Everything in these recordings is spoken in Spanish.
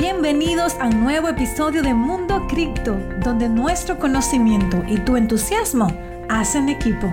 Bienvenidos a un nuevo episodio de Mundo Cripto, donde nuestro conocimiento y tu entusiasmo hacen equipo.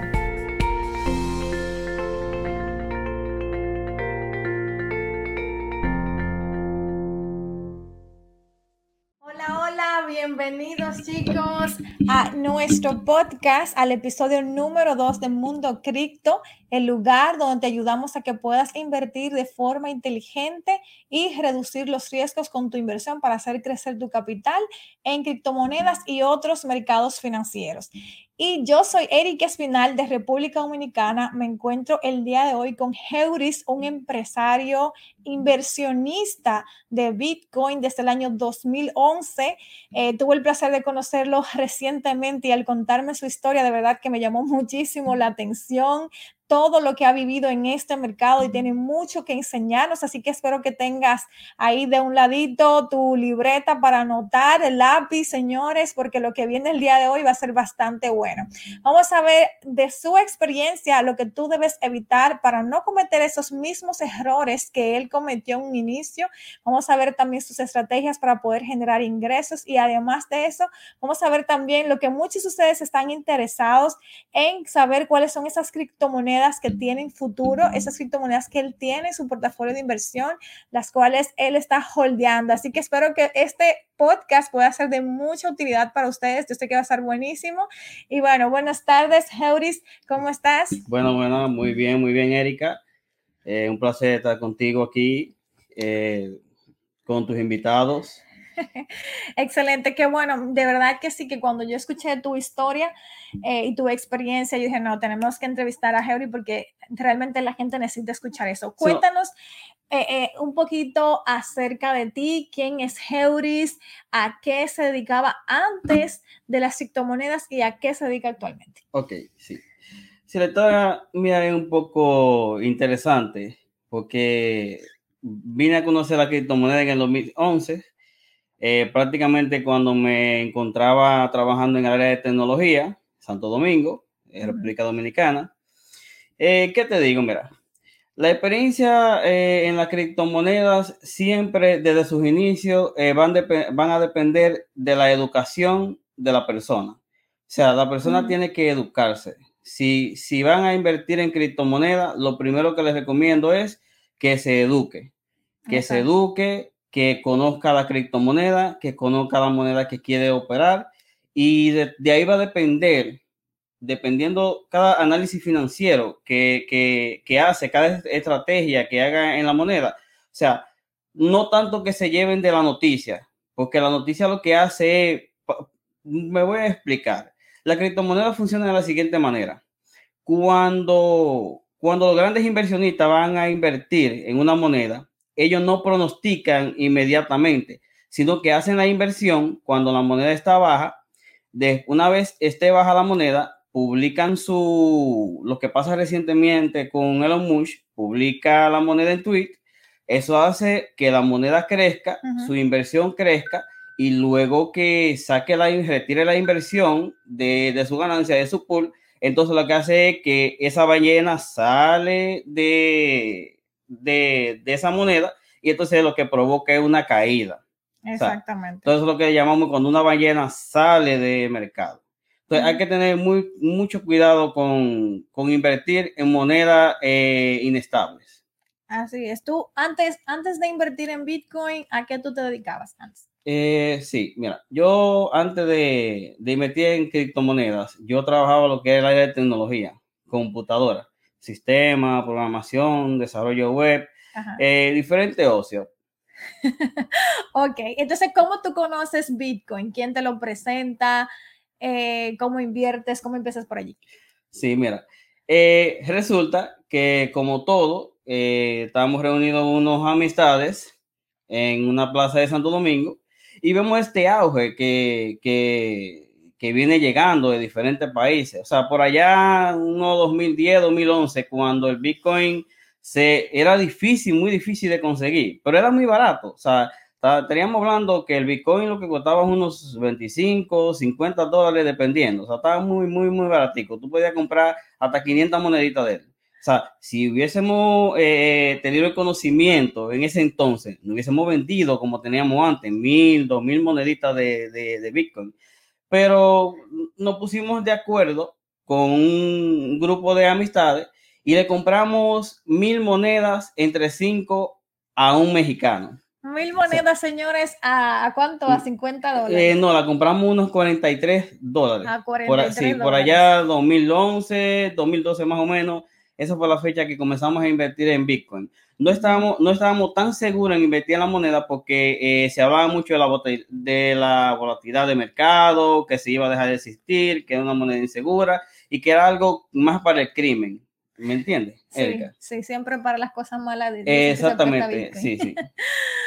Hola, hola, bienvenidos chicos a nuestro podcast, al episodio número 2 de Mundo Cripto, el lugar donde te ayudamos a que puedas invertir de forma inteligente y reducir los riesgos con tu inversión para hacer crecer tu capital en criptomonedas y otros mercados financieros. Y yo soy Erika Espinal de República Dominicana. Me encuentro el día de hoy con Heuris, un empresario inversionista de Bitcoin desde el año 2011. Eh, tuve el placer de conocerlo recientemente y al contarme su historia, de verdad que me llamó muchísimo la atención todo lo que ha vivido en este mercado y tiene mucho que enseñarnos, así que espero que tengas ahí de un ladito tu libreta para anotar, el lápiz, señores, porque lo que viene el día de hoy va a ser bastante bueno. Vamos a ver de su experiencia lo que tú debes evitar para no cometer esos mismos errores que él cometió en un inicio. Vamos a ver también sus estrategias para poder generar ingresos y además de eso, vamos a ver también lo que muchos de ustedes están interesados en saber cuáles son esas criptomonedas que tienen futuro, esas criptomonedas que él tiene en su portafolio de inversión, las cuales él está holdeando. Así que espero que este podcast pueda ser de mucha utilidad para ustedes. Yo sé que va a ser buenísimo. Y bueno, buenas tardes, Heuris, ¿cómo estás? Bueno, bueno, muy bien, muy bien, Erika. Eh, un placer estar contigo aquí, eh, con tus invitados. Excelente, qué bueno. De verdad que sí, que cuando yo escuché tu historia eh, y tu experiencia, yo dije, no, tenemos que entrevistar a Heuri porque realmente la gente necesita escuchar eso. Cuéntanos eh, eh, un poquito acerca de ti, quién es Heuris, a qué se dedicaba antes de las criptomonedas y a qué se dedica actualmente. Ok, sí. Si la historia mía es un poco interesante porque vine a conocer la criptomoneda en el 2011 eh, prácticamente cuando me encontraba trabajando en el área de tecnología, Santo Domingo, en República Dominicana. Eh, ¿Qué te digo? Mira, la experiencia eh, en las criptomonedas siempre desde sus inicios van, van, a depender de la educación de la persona. O sea, la persona tiene que educarse. Si, si van a invertir en criptomonedas, lo primero que les recomiendo es que se eduque. Que se eduque que conozca la criptomoneda, que conozca la moneda que quiere operar y de, ahí va a depender, dependiendo cada análisis financiero que, que, hace, cada estrategia que haga en la moneda. O sea, no tanto que se lleven de la noticia, porque la noticia lo que hace es, me voy a explicar, la criptomoneda funciona de la siguiente manera. Cuando, cuando los grandes inversionistas van a invertir en una moneda, ellos no pronostican inmediatamente, sino que hacen la inversión cuando la moneda está baja. De, una vez esté baja la moneda, publican su, lo que pasa recientemente con Elon Musk, publica la moneda en tweet. Eso hace que la moneda crezca, su inversión crezca y luego que saque la, retire la inversión de, de su ganancia, de su pool, entonces lo que hace es que esa ballena sale de, de, esa moneda y entonces lo que provoca es una caída. Exactamente. entonces lo que llamamos cuando una ballena sale de mercado. Entonces hay que tener muy, mucho cuidado con, invertir en monedas eh, inestables. Así es. Tú antes, antes de invertir en Bitcoin, ¿a qué tú te dedicabas antes? Eh, sí, mira, yo antes de, de, invertir en criptomonedas, yo trabajaba lo que era el área de tecnología, computadora sistema, programación, desarrollo web, eh, diferente ocio. ok, entonces, ¿cómo tú conoces Bitcoin? ¿Quién te lo presenta? Eh, ¿Cómo inviertes? ¿Cómo empiezas por allí? Sí, mira, eh, resulta que como todo, estábamos reunidos unos amistades en una plaza de Santo Domingo y vemos este auge que, que que viene llegando de diferentes países. O sea, por allá, uno 2010, 2011, cuando el Bitcoin se, era difícil, muy difícil de conseguir, pero era muy barato. O sea, estaríamos hablando que el Bitcoin lo que costaba unos 25, 50 dólares dependiendo. O sea, estaba muy, muy, muy baratico. Tú podías comprar hasta 500 moneditas de él. O sea, si hubiésemos eh, tenido el conocimiento en ese entonces, no hubiésemos vendido como teníamos antes, mil, dos mil moneditas de, de, de Bitcoin. Pero nos pusimos de acuerdo con un grupo de amistades y le compramos mil monedas entre cinco a un mexicano. Mil monedas, señores, ¿a, cuánto? ¿A 50 Eh, dólares? no, la compramos unos 43 dólares. A por, 43 sí, por dólares. allá 2011, 2012 más o menos. Esa fue la fecha que comenzamos a invertir en Bitcoin. No estábamos, no estábamos tan seguros en invertir en la moneda porque eh, se hablaba mucho de la, de la volatilidad de mercado, que se iba a dejar de existir, que era una moneda insegura y que era algo más para el crimen. ¿Me entiendes, Sí, Erika? sí, siempre para las cosas malas. Eh, se presta exactamente, sí, sí.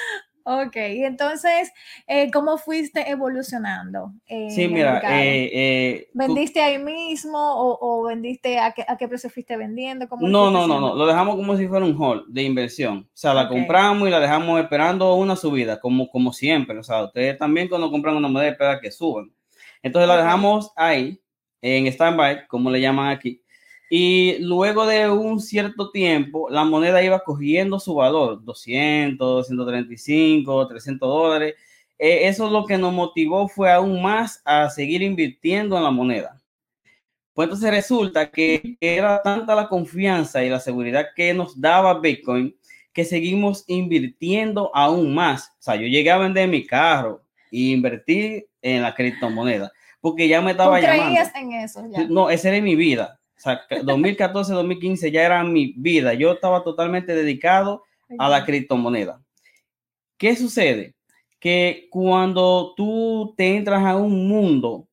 Ok, y entonces, eh, ¿cómo fuiste evolucionando? Sí, mira, eh, eh, ¿Vendiste ahí mismo o, o vendiste a qué, a qué precio fuiste vendiendo? ¿Cómo lo No, no, no, no, lo dejamos como si fuera un hold de inversión. O sea, la compramos y la dejamos esperando una subida, como, como siempre. O sea, ustedes también cuando compran una moneda esperan que suban. Entonces la dejamos ahí, en standby, como le llaman aquí. Y luego de un cierto tiempo, la moneda iba cogiendo su valor, 200, 135, 300 dólares. Eh, eso es lo que nos motivó fue aún más a seguir invirtiendo en la moneda. Pues entonces resulta que era tanta la confianza y la seguridad que nos daba Bitcoin que seguimos invirtiendo aún más. O sea, yo llegué a vender mi carro y invertí en la criptomoneda porque ya me ¿Tú estaba llamando. creías en eso ya? No, esa era mi vida. O sea, 2014, 2015 ya era mi vida. Yo estaba totalmente dedicado a la criptomoneda. ¿Qué sucede? Que cuando tú te entras a un mundo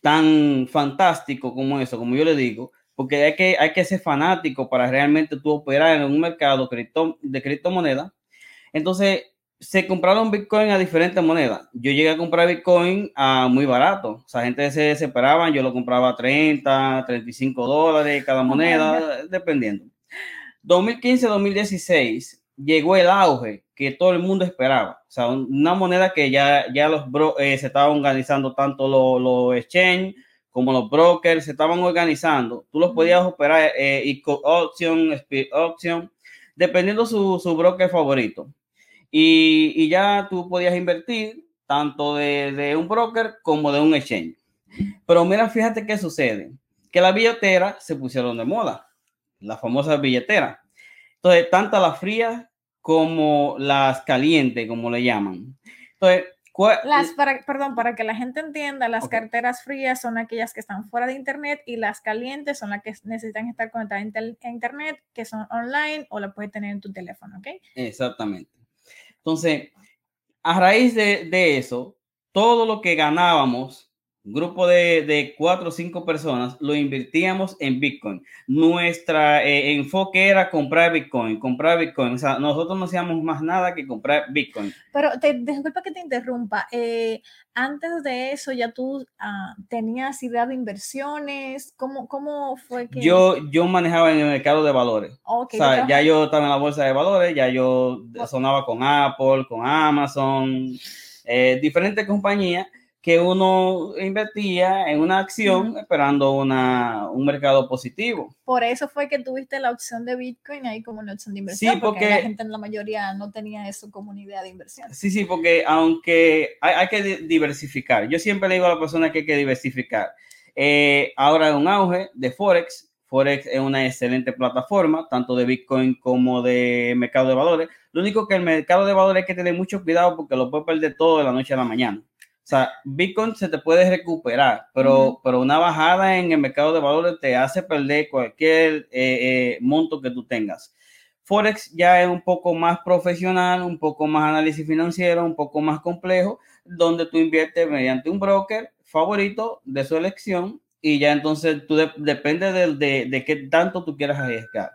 tan fantástico como eso, como yo le digo, porque hay que, hay que ser fanático para realmente tú operar en un mercado cripto, de criptomoneda. Entonces, se compraron Bitcoin a diferentes monedas. Yo llegué a comprar Bitcoin a muy barato. O sea, gente se desesperaba, yo lo compraba a 30, 35 dólares cada moneda, dependiendo. 2015-2016 llegó el auge que todo el mundo esperaba. O sea, una moneda que ya, ya los bro, eh, se estaban organizando tanto los, los exchange como los brokers se estaban organizando. Tú los podías operar eh, Eco Option, Speed Option, dependiendo su, su broker favorito. Y, y, ya tú podías invertir tanto de, de, un broker como de un exchange. Pero mira, fíjate qué sucede, que las billeteras se pusieron de moda, las famosas billeteras. Entonces, tanto las frías como las calientes, como le llaman. Entonces, las, para, perdón, para que la gente entienda, las okay. carteras frías son aquellas que están fuera de Internet y las calientes son las que necesitan estar conectadas a Internet, que son online o la puedes tener en tu teléfono, ¿ok? Exactamente. Entonces, a raíz de, de eso, todo lo que ganábamos, un grupo de, de, cuatro o cinco personas, lo invertíamos en Bitcoin. Nuestro eh, enfoque era comprar Bitcoin, comprar Bitcoin. O sea, nosotros no hacíamos más nada que comprar Bitcoin. Pero te, disculpa que te interrumpa. Eh, antes de eso, ya tú uh, tenías idea de inversiones. ¿Cómo, cómo fue que.? Yo, yo manejaba en el mercado de valores. Okay, o sea, ya yo estaba en la bolsa de valores, ya yo sonaba con Apple, con Amazon, eh, diferentes compañías que uno invertía en una acción uh -huh. esperando una, un mercado positivo. Por eso fue que tuviste la opción de Bitcoin ahí como una opción de inversión, sí, porque, porque la gente en la mayoría no tenía eso como una idea de inversión. Sí, sí, porque aunque hay, hay que diversificar, yo siempre le digo a la persona que hay que diversificar. Eh, ahora hay un auge de Forex, Forex es una excelente plataforma, tanto de Bitcoin como de mercado de valores. Lo único que el mercado de valores hay que tener mucho cuidado porque lo puede perder todo de la noche a la mañana. O sea, Bitcoin se te puede recuperar, pero, uh -huh. pero una bajada en el mercado de valores te hace perder cualquier eh, eh, monto que tú tengas. Forex ya es un poco más profesional, un poco más análisis financiero, un poco más complejo, donde tú inviertes mediante un broker favorito de su elección y ya entonces tú de, depende de, de, de qué tanto tú quieras arriesgar.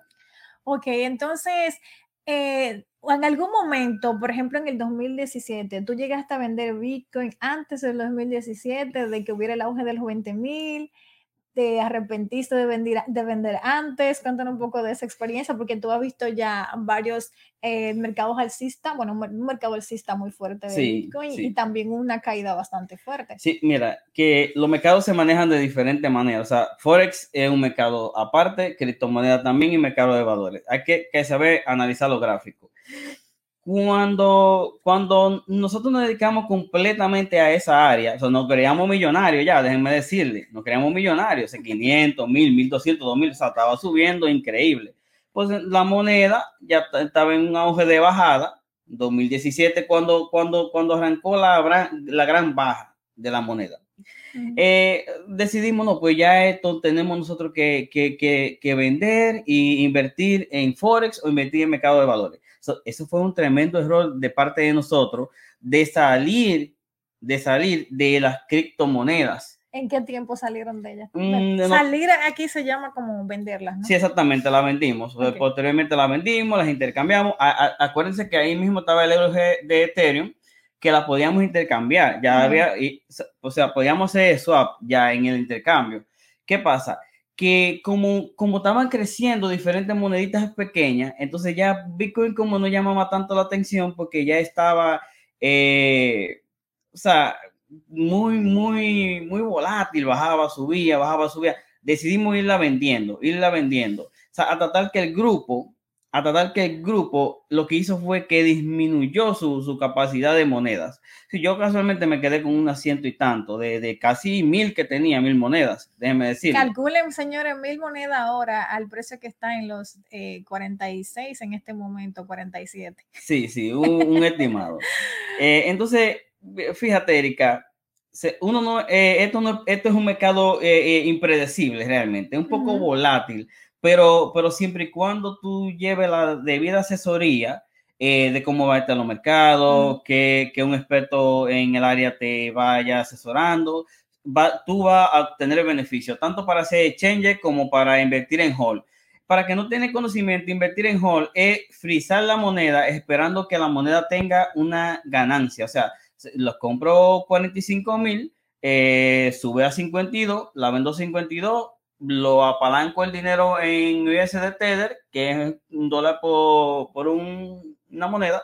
Ok, entonces, eh, en algún momento, por ejemplo, en el 2017, tú llegaste a vender Bitcoin antes del 2017, de que hubiera el auge de los 20 mil. ¿Te arrepentiste de vender, de vender antes? Cuéntanos un poco de esa experiencia, porque tú has visto ya varios eh, mercados alcistas, bueno, un, mercado alcista muy fuerte de Bitcoin y también una caída bastante fuerte. Sí, mira, que los mercados se manejan de diferentes maneras. O sea, Forex es un mercado aparte, criptomoneda también y mercado de valores. Hay que, que saber analizar los gráficos cuando, cuando nosotros nos dedicamos completamente a esa área, o sea, nos creamos millonarios ya, déjenme decirle, nos creamos millonarios, en 500, 1000, 1200, 2000, o sea, estaba subiendo increíble. Pues la moneda ya estaba en un auge de bajada, 2017, cuando, cuando, cuando arrancó la, la gran baja de la moneda. Eh, decidimos, no, pues ya esto tenemos nosotros que, que, que, que vender e invertir en Forex o invertir en mercado de valores eso fue un tremendo error de parte de nosotros de salir, de salir de las criptomonedas. ¿En qué tiempo salieron de ellas? Mm, salir aquí se llama como venderlas, ¿no? Sí, exactamente, la vendimos. Posteriormente la vendimos, las intercambiamos. acuérdense que ahí mismo estaba el euro de Ethereum, que la podíamos intercambiar. Ya había, o sea, podíamos hacer swap ya en el intercambio. ¿Qué pasa? Que como, como estaban creciendo diferentes moneditas pequeñas, entonces ya Bitcoin como no llamaba tanto la atención porque ya estaba, eh, o sea, muy, muy, muy volátil, bajaba, subía, bajaba, subía. Decidimos irla vendiendo, irla vendiendo. O sea, a tratar que el grupo, a tratar que el grupo lo que hizo fue que disminuyó su, su capacidad de monedas. Si yo casualmente me quedé con un asiento y tanto, de, de, casi mil que tenía, mil monedas, déjenme decir. Calculen, señores, mil monedas ahora al precio que está en los 46 eh, en este momento, 47. Sí, sí, un, estimado. Eh, entonces, fíjate, Erika, uno no, eh, esto, no, esto es un mercado impredecible realmente, un poco volátil pero, pero siempre y cuando tú lleves la debida asesoría eh, de cómo va a estar los mercados, que, que, un experto en el área te vaya asesorando, va, tú vas a obtener beneficio tanto para hacer exchange como para invertir en hold. Para que no tiene conocimiento, invertir en hold es frizar la moneda esperando que la moneda tenga una ganancia. O sea, los compro 45 mil, eh, sube a 52, la vendo 52, lo apalanco el dinero en USD Tether, que es un dólar por, por una moneda,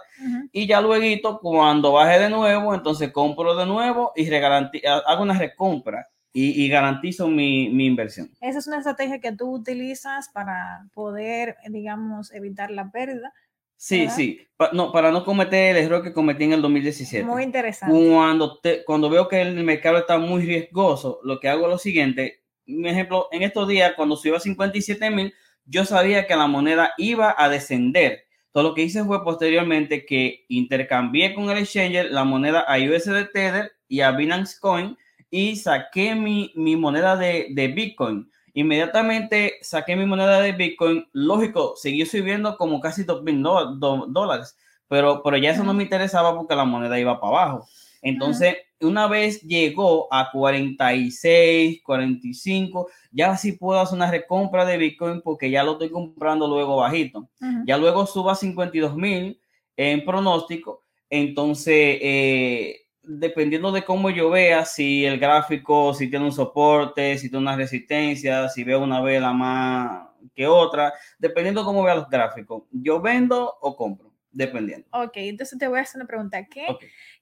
y ya luego cuando baje de nuevo, entonces compro de nuevo y hago una recompra y, garantizo mi, inversión. Esa es una estrategia que tú utilizas para poder, digamos, evitar la pérdida. Sí, sí, no, para no cometer el error que cometí en el 2017. Muy interesante. Cuando, cuando veo que el mercado está muy riesgoso, lo que hago es lo siguiente, un ejemplo, en estos días, cuando subió a 57 mil, yo sabía que la moneda iba a descender. Todo lo que hice fue posteriormente que intercambié con el exchanger la moneda a USD Tether y a Binance Coin y saqué mi, moneda de, Bitcoin. Inmediatamente saqué mi moneda de Bitcoin. Lógico, siguió subiendo como casi 2 mil dólares, pero, pero ya eso no me interesaba porque la moneda iba para abajo. Entonces, una vez llegó a 46, 45, ya sí puedo hacer una recompra de Bitcoin porque ya lo estoy comprando luego bajito. Ya luego suba a 52 mil en pronóstico. Entonces, eh, dependiendo de cómo yo vea, si el gráfico, si tiene un soporte, si tiene una resistencia, si veo una vela más que otra, dependiendo de cómo vea los gráficos, yo vendo o compro dependiendo. Ok, entonces te voy a hacer una pregunta. ¿Qué,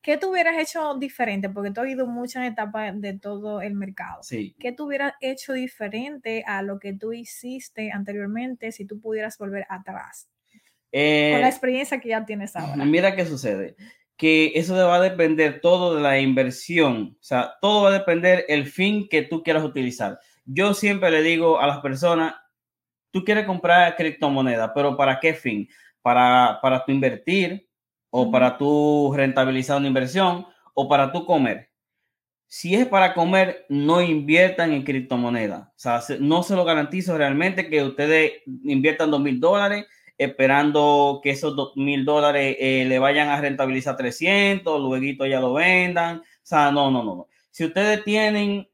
¿qué tú hubieras hecho diferente? Porque tú has ido muchas etapas de todo el mercado. Sí. ¿Qué tú hubieras hecho diferente a lo que tú hiciste anteriormente si tú pudieras volver atrás? Con la eh, experiencia que ya tienes ahora. Mira qué sucede. Que eso va a depender todo de la inversión. O sea, todo va a depender el fin que tú quieras utilizar. Yo siempre le digo a las personas, tú quieres comprar criptomoneda, pero ¿para qué fin? Para, para tu invertir o para tu rentabilizar una inversión o para tu comer. Si es para comer, no inviertan en criptomonedas. O sea, no se lo garantizo realmente que ustedes inviertan dos mil dólares esperando que esos dos mil dólares eh, le vayan a rentabilizar 300, luego ya lo vendan. O sea, no, no, no. Si ustedes tienen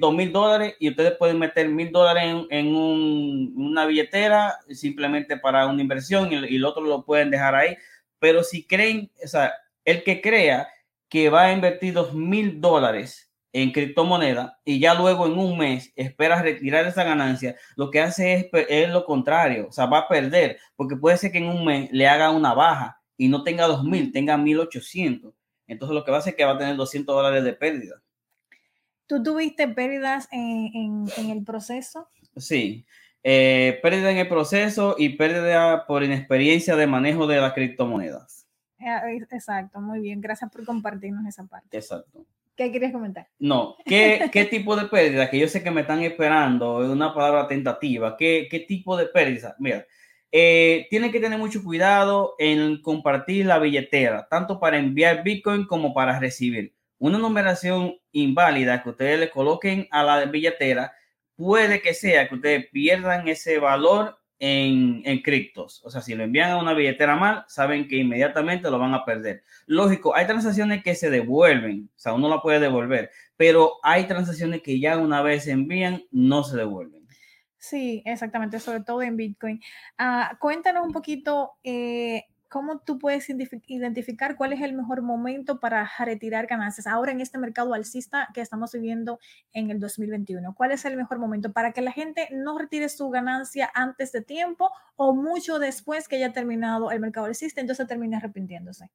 dos mil dólares y ustedes pueden meter mil dólares en, una billetera simplemente para una inversión y, el otro lo pueden dejar ahí. Pero si creen, o sea, el que crea que va a invertir dos mil dólares en criptomoneda y ya luego en un mes esperas retirar esa ganancia, lo que hace es, es, lo contrario, o sea, va a perder, porque puede ser que en un mes le haga una baja y no tenga 2.000, tenga 1.800. Entonces lo que va a hacer es que va a tener 200 dólares de pérdida. ¿Tú tuviste pérdidas en, en, el proceso? Sí, eh, pérdida en el proceso y pérdida por inexperiencia de manejo de las criptomonedas. Eh, exacto, muy bien. Gracias por compartirnos esa parte. Exacto. ¿Qué querías comentar? No, ¿qué, qué tipo de pérdida? Que yo sé que me están esperando, es una palabra tentativa. ¿Qué, qué tipo de pérdida? Mira, eh, tiene que tener mucho cuidado en compartir la billetera, tanto para enviar Bitcoin como para recibir. Una numeración inválida que ustedes le coloquen a la billetera puede que sea que ustedes pierdan ese valor en, en criptos. O sea, si lo envían a una billetera mal, saben que inmediatamente lo van a perder. Lógico, hay transacciones que se devuelven, o sea, uno la puede devolver, pero hay transacciones que ya una vez se envían, no se devuelven. Sí, exactamente, sobre todo en Bitcoin. Ah, cuéntanos un poquito eh, ¿cómo tú puedes identificar cuál es el mejor momento para retirar ganancias ahora en este mercado alcista que estamos viviendo en el 2021? ¿Cuál es el mejor momento para que la gente no retire su ganancia antes de tiempo o mucho después que haya terminado el mercado alcista, entonces termine arrepintiéndose?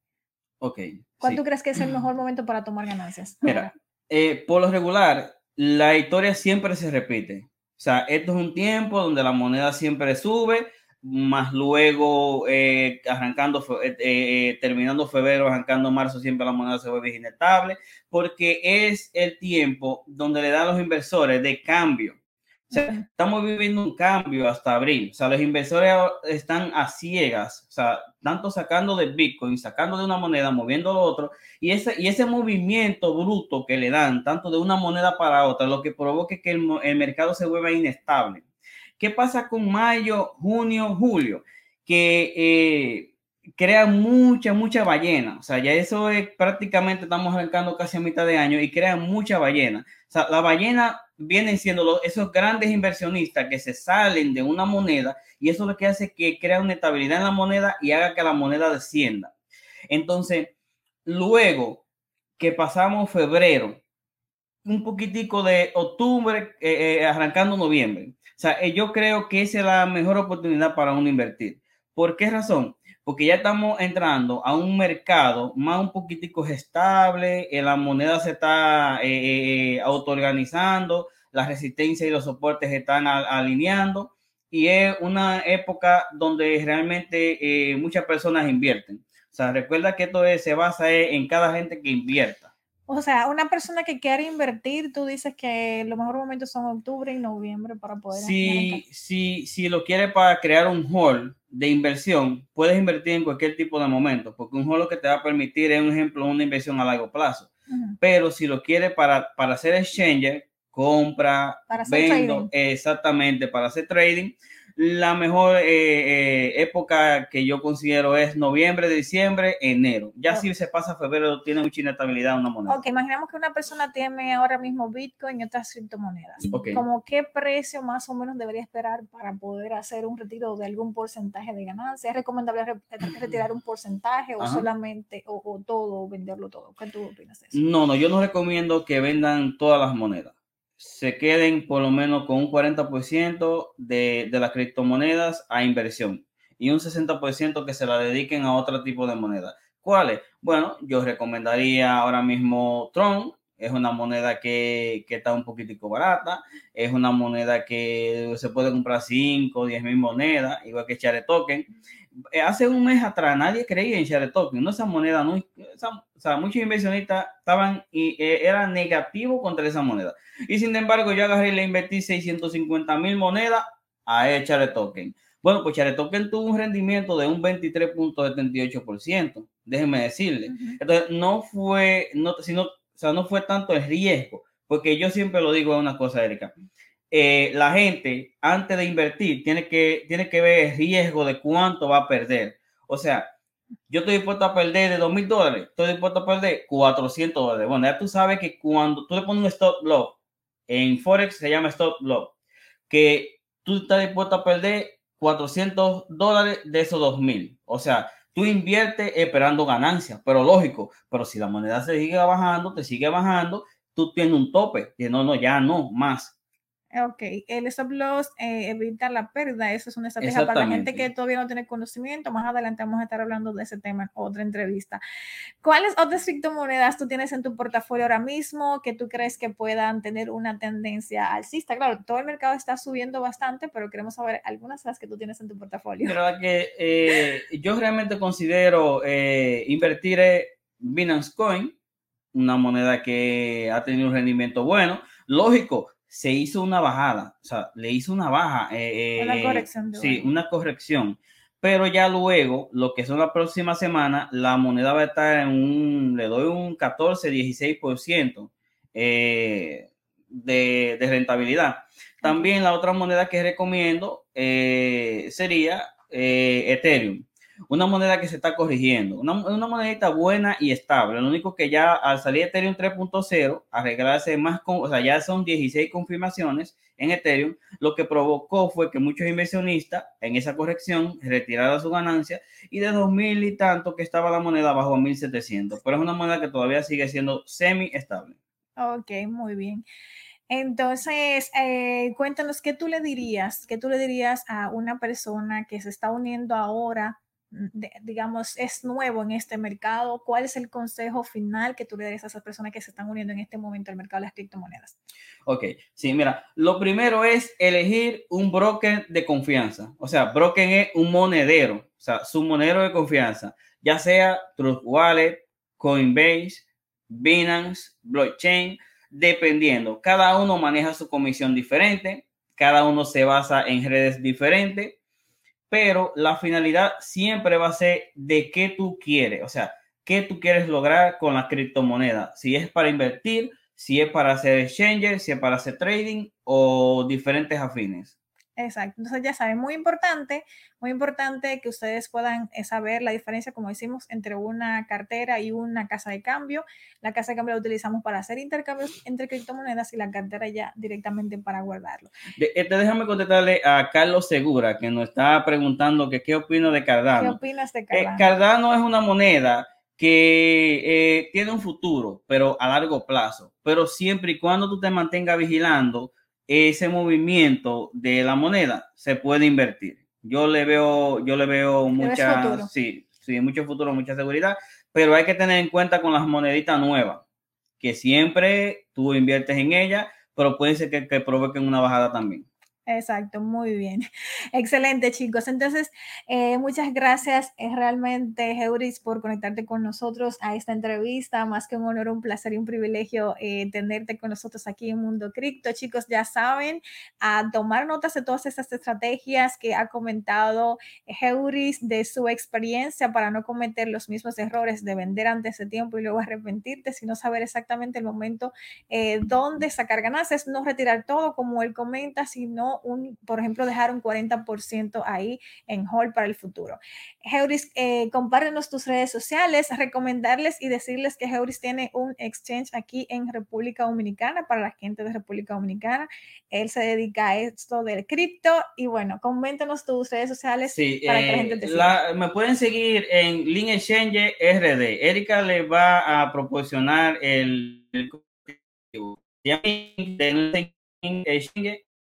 Ok. ¿Cuál tú crees que es el mejor momento para tomar ganancias? Mira, eh, por lo regular, la historia siempre se repite. O sea, esto es un tiempo donde la moneda siempre sube, más luego eh, arrancando, eh, eh, terminando febrero, arrancando marzo, siempre la moneda se vuelve inestable, porque es el tiempo donde le dan los inversores de cambio. O sea, estamos viviendo un cambio hasta abril. O sea, los inversores están a ciegas, o sea, tanto sacando de Bitcoin, sacando de una moneda, moviendo lo otro, y ese, y ese movimiento bruto que le dan, tanto de una moneda para otra, lo que provoca que el, el mercado se vuelva inestable. ¿Qué pasa con mayo, junio, julio? Que eh, crea mucha, mucha ballena. O sea, ya eso es prácticamente, estamos arrancando casi a mitad de año y crean mucha ballena. O sea, la ballena vienen siendo esos grandes inversionistas que se salen de una moneda y eso es lo que hace que crea una estabilidad en la moneda y haga que la moneda descienda. Entonces, luego que pasamos febrero, un poquitico de octubre, eh, eh, arrancando noviembre, sea, eh, yo creo que esa es la mejor oportunidad para uno invertir. ¿Por qué razón? Porque ya estamos entrando a un mercado más un poquitico estable, eh, la moneda se está eh, autoorganizando, la resistencia y los soportes están alineando y es una época donde realmente muchas personas invierten. O sea, recuerda que esto se basa en cada gente que invierta. O sea, una persona que quiere invertir, tú dices que los mejores momentos son octubre y noviembre para poder. Si, si, si lo quiere para crear un hall de inversión, puedes invertir en cualquier tipo de momento, porque un hall lo que te va a permitir es, un ejemplo, una inversión a largo plazo. Pero si lo quiere para, para hacer exchanger, compra, para vendo, exactamente, para hacer trading, la mejor eh, eh, época que yo considero es noviembre, diciembre, enero. Ya si se pasa febrero, tiene mucha inestabilidad una moneda. Ok, imaginemos que una persona tiene ahora mismo Bitcoin y otras criptomonedas. ¿Cómo qué precio más o menos debería esperar para poder hacer un retiro de algún porcentaje de ganancia? ¿Es recomendable retirar un porcentaje o solamente, o, todo, o venderlo todo? ¿Qué tú opinas de eso? No, no, yo no recomiendo que vendan todas las monedas se queden por lo menos con un 40% de, de las criptomonedas a inversión y un 60% que se la dediquen a otro tipo de moneda. ¿Cuáles? Bueno, yo recomendaría ahora mismo Tron, es una moneda que, que, está un poquitico barata, es una moneda que se puede comprar 5 o 10 mil monedas, igual que Share Token. Eh, hace un mes atrás nadie creía en Share Token, no esa moneda, no, o sea, muchos inversionistas estaban y eh, eran negativos contra esa moneda. Y sin embargo, yo agarré y le invertí 650 mil monedas a Share Token. Bueno, pues Share Token tuvo un rendimiento de un 23.78%, déjenme decirle. Entonces, no fue, no, sino, o sea, no fue tanto el riesgo, porque yo siempre lo digo una cosa, Erika. Eh, la gente antes de invertir tiene que, tiene que ver el riesgo de cuánto va a perder. O sea, yo estoy dispuesto a perder de 2 mil dólares, estoy dispuesto a perder 400 dólares. Bueno, ya tú sabes que cuando tú le pones un stop loss, en Forex se llama stop loss, que tú estás dispuesto a perder 400 dólares de esos 2 mil. O sea, tú inviertes esperando ganancias, pero lógico, pero si la moneda se sigue bajando, te sigue bajando, tú tienes un tope, que no, no, ya no, más. Ok, el stop loss eh, evita la pérdida, eso es una estrategia para la gente que todavía no tiene conocimiento. Más adelante vamos a estar hablando de ese tema en otra entrevista. ¿Cuáles otras criptomonedas tú tienes en tu portafolio ahora mismo que tú crees que puedan tener una tendencia alcista? Claro, todo el mercado está subiendo bastante, pero queremos saber algunas de las que tú tienes en tu portafolio. Verdad que eh, yo realmente considero eh, invertir en Binance Coin, una moneda que ha tenido un rendimiento bueno. Lógico, se hizo una bajada, o sea, le hizo una baja. Eh, una eh, corrección. sí, una corrección. Pero ya luego, lo que son la próxima semana, la moneda va a estar en un, le doy un 14, 16% eh, de, de, rentabilidad. También la otra moneda que recomiendo eh, sería Ethereum una moneda que se está corrigiendo, una, una monedita buena y estable. Lo único que ya al salir Ethereum 3.0, arreglarse más, con, o sea, ya son 16 confirmaciones en Ethereum, lo que provocó fue que muchos inversionistas en esa corrección retiraran su ganancia y de 2.000 y tanto que estaba la moneda bajo a 1.700, pero es una moneda que todavía sigue siendo semi estable. Ok, muy bien. Entonces, eh, cuéntanos qué tú le dirías, qué tú le dirías a una persona que se está uniendo ahora digamos, es nuevo en este mercado, ¿cuál es el consejo final que tú le darías a esas personas que se están uniendo en este momento al mercado de las criptomonedas? Ok, sí, mira, lo primero es elegir un broker de confianza. O sea, broker es un monedero, o sea, su monedero de confianza, ya sea Trust Wallet, Coinbase, Binance, Blockchain, dependiendo. Cada uno maneja su comisión diferente, cada uno se basa en redes diferentes pero la finalidad siempre va a ser de qué tú quieres, o sea, qué tú quieres lograr con la criptomoneda, si es para invertir, si es para hacer exchange, si es para hacer trading o diferentes afines. Exacto. Entonces ya saben, muy importante, muy importante que ustedes puedan eh, saber la diferencia, como decimos, entre una cartera y una casa de cambio. La casa de cambio la utilizamos para hacer intercambios entre criptomonedas y la cartera ya directamente para guardarlo. este, déjame contestarle a Carlos Segura, que nos está preguntando que qué opino de Cardano. ¿Qué opinas de Cardano? Eh, Cardano es una moneda que eh, tiene un futuro, pero a largo plazo. Pero siempre y cuando tú te mantengas vigilando, ese movimiento de la moneda se puede invertir. Yo le veo, yo le veo mucha, sí, sí, mucho futuro, mucha seguridad, pero hay que tener en cuenta con las moneditas nuevas, que siempre tú inviertes en ellas, pero puede ser que, que provoquen una bajada también. Exacto, muy bien. Excelente, chicos. Entonces, eh, muchas gracias eh, realmente, Euris, por conectarte con nosotros a esta entrevista. Más que un honor, un placer y un privilegio eh, tenerte con nosotros aquí en Mundo Cripto. Chicos, ya saben, a tomar notas de todas estas estrategias que ha comentado Euris de su experiencia para no cometer los mismos errores de vender antes de tiempo y luego arrepentirte, sino saber exactamente el momento dónde sacar ganancias, no retirar todo como él comenta, sino un, por ejemplo, dejar un 40% ahí en hold para el futuro. Heuris, eh, compártenos tus redes sociales, recomendarles y decirles que Heuris tiene un exchange aquí en República Dominicana para la gente de República Dominicana. Él se dedica a esto del cripto y bueno, coméntanos tus redes sociales para que la gente te siga. me pueden seguir en Link Exchange RD. Erika le va a proporcionar el, el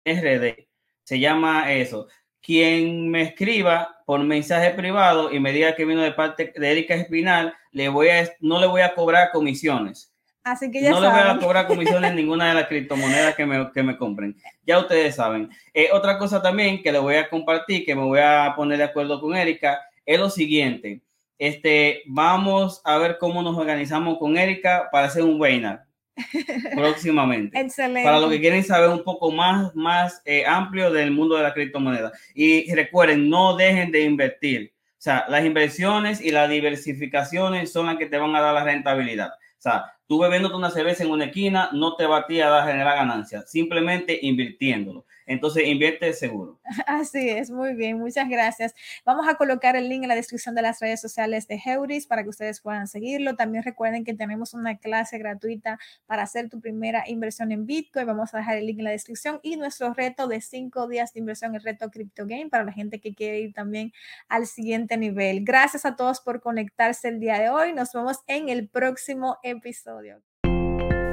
RD. Se llama eso. Quien me escriba por mensaje privado y me diga que vino de parte de Erika Espinal, le voy a, no le voy a cobrar comisiones. Así que ya no le voy a cobrar comisiones en ninguna de las criptomonedas que me, que me compren. Ya ustedes saben. Eh, otra cosa también que le voy a compartir, que me voy a poner de acuerdo con Erika, es lo siguiente. Este, vamos a ver cómo nos organizamos con Erika para hacer un webinar próximamente. Excelente. Para los que quieren saber un poco más, más eh, amplio del mundo de la criptomoneda. Y recuerden, no dejen de invertir. O sea, las inversiones y las diversificaciones son las que te van a dar la rentabilidad. O sea, tú bebiéndote una cerveza en una esquina no te va a ti a generar ganancias, simplemente invirtiéndolo. Entonces, invierte seguro. Así es, muy bien, muchas gracias. Vamos a colocar el link en la descripción de las redes sociales de Heuris para que ustedes puedan seguirlo. También recuerden que tenemos una clase gratuita para hacer tu primera inversión en Bitcoin. Vamos a dejar el link en la descripción y nuestro reto de cinco días de inversión, el reto Crypto Game, para la gente que quiere ir también al siguiente nivel. Gracias a todos por conectarse el día de hoy. Nos vemos en el próximo episodio.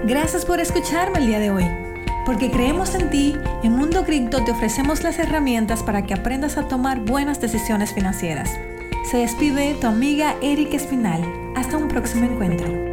Gracias por escucharme el día de hoy. Porque creemos en ti, en Mundo Cripto te ofrecemos las herramientas para que aprendas a tomar buenas decisiones financieras. Se despide tu amiga Erika Espinal. Hasta un próximo encuentro.